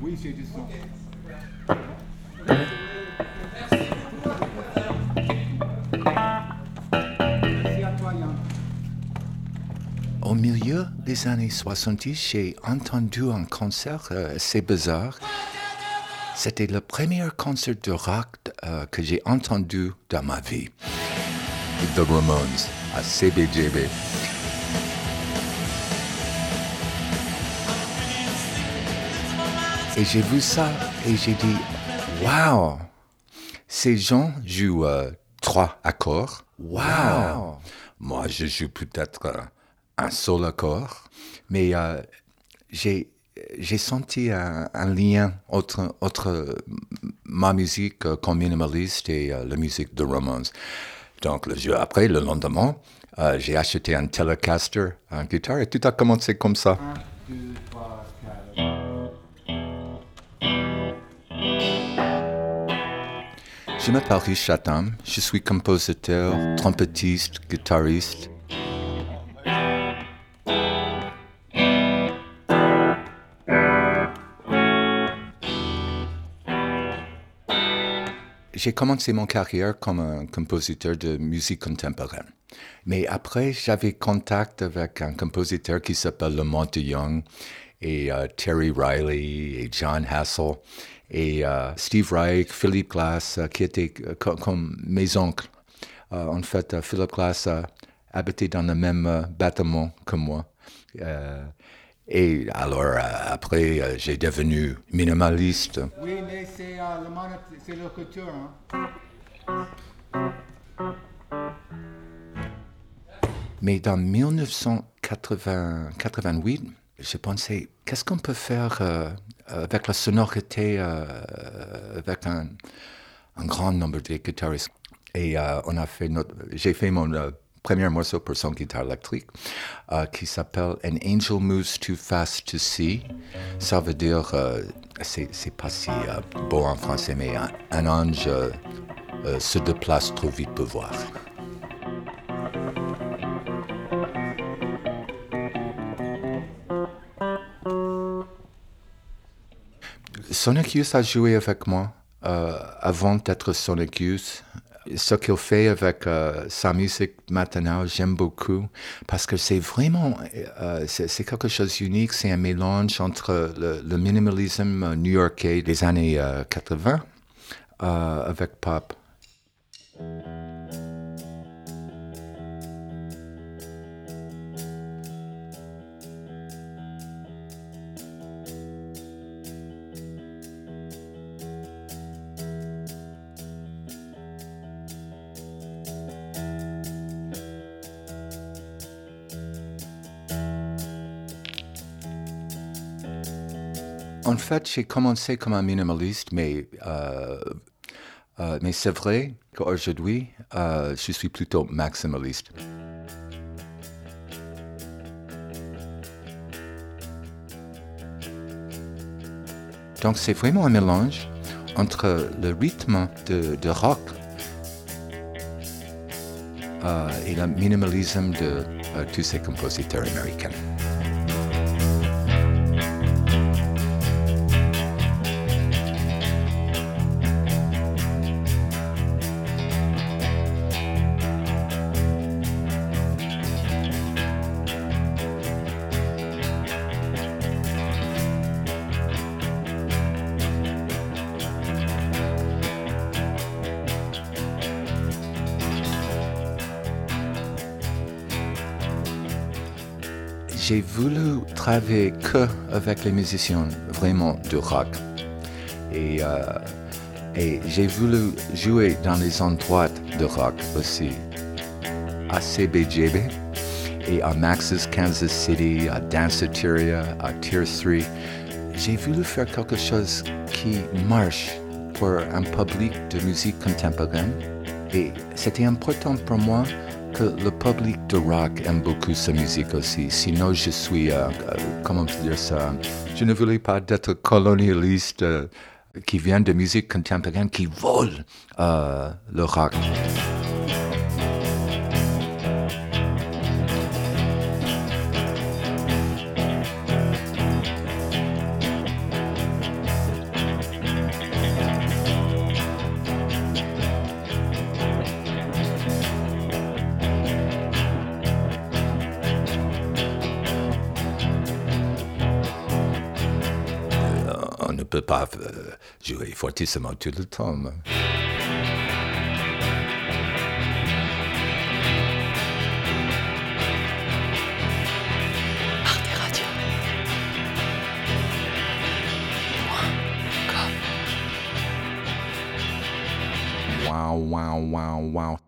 Oui, c'est du son. Merci toi, Yann. Au milieu des années 70, j'ai entendu un concert euh, assez bizarre. C'était le premier concert de rock euh, que j'ai entendu dans ma vie. The Ramones à CBGB. Et j'ai vu ça et j'ai dit, wow, ces gens jouent euh, trois accords. Wow. Moi, je joue peut-être euh, un seul accord, mais euh, j'ai j'ai senti un, un lien entre, entre ma musique euh, comme minimaliste et euh, la musique de Ramones. Donc, le jour après, le lendemain, euh, j'ai acheté un Telecaster, un guitare, et tout a commencé comme ça. Je m'appelle Richard Tam, je suis compositeur, trompettiste, guitariste. J'ai commencé mon carrière comme un compositeur de musique contemporaine. Mais après, j'avais contact avec un compositeur qui s'appelle Lamont de Young et euh, Terry Riley et John Hassel et euh, Steve Reich, Philip Glass, euh, qui étaient euh, co- comme mes oncles. Euh, en fait, euh, Philip Glass habitait dans le même bâtiment que moi. Et alors, après, j'ai devenu minimaliste. Oui, mais c'est le mono- c'est le couture. Hein. Mais dans 1988, je pensais, qu'est-ce qu'on peut faire euh, avec la sonorité, euh, avec un, grand nombre de guitaristes? Et euh, j'ai fait mon euh, premier morceau pour son guitare électrique euh, qui s'appelle An Angel Moves Too Fast to See. Ça veut dire, euh, c'est, pas si euh, beau en français, mais un, ange euh, euh, se déplace trop vite pour voir. Sonic Youth a joué avec moi euh, avant d'être Sonic Youth. Ce qu'il fait avec euh, sa musique maintenant, j'aime beaucoup parce que c'est vraiment, euh, c'est quelque chose d'unique. C'est un mélange entre le, le minimalisme euh, new-yorkais des années euh, 80 euh, avec pop. En fait, j'ai commencé comme un minimaliste, mais, euh, euh, c'est vrai qu'aujourd'hui, euh, je suis plutôt maximaliste. Donc c'est vraiment un mélange entre le rythme de, rock et le minimalisme de tous ces compositeurs américains. J'ai voulu travailler que avec les musiciens vraiment de rock. Et, euh, et j'ai voulu jouer dans les endroits de rock aussi. À CBGB et à Max's Kansas City, à Danceteria, à Tier 3. J'ai voulu faire quelque chose qui marche pour un public de musique contemporaine. Et c'était important pour moi que le public de rock aime beaucoup sa musique aussi. Sinon, je suis, euh, euh, comment dire ça, je ne voulais pas d'être colonialiste euh, qui vient de musique contemporaine, qui vole le rock. Peut pas euh, jouer fortissimo tout le temps. Wow, wow, wow, wow.